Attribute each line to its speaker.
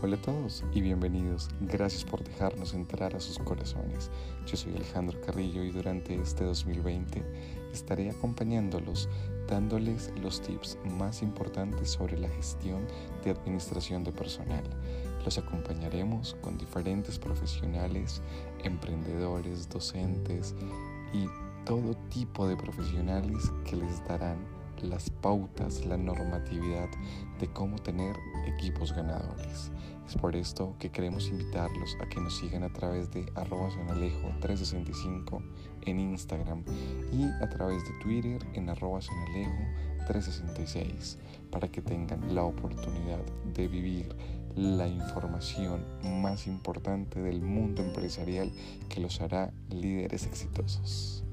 Speaker 1: Hola a todos y bienvenidos. Gracias por dejarnos entrar a sus corazones. Yo soy Alejandro Carrillo y durante este 2020 estaré acompañándolos dándoles los tips más importantes sobre la gestión de administración de personal. Los acompañaremos con diferentes profesionales, emprendedores, docentes y todo tipo de profesionales que les darán las pautas, la normatividad de cómo tener equipos ganadores. Es por esto que queremos invitarlos a que nos sigan a través de arroba 365 en Instagram y a través de Twitter en arroba 366 para que tengan la oportunidad de vivir la información más importante del mundo empresarial que los hará líderes exitosos.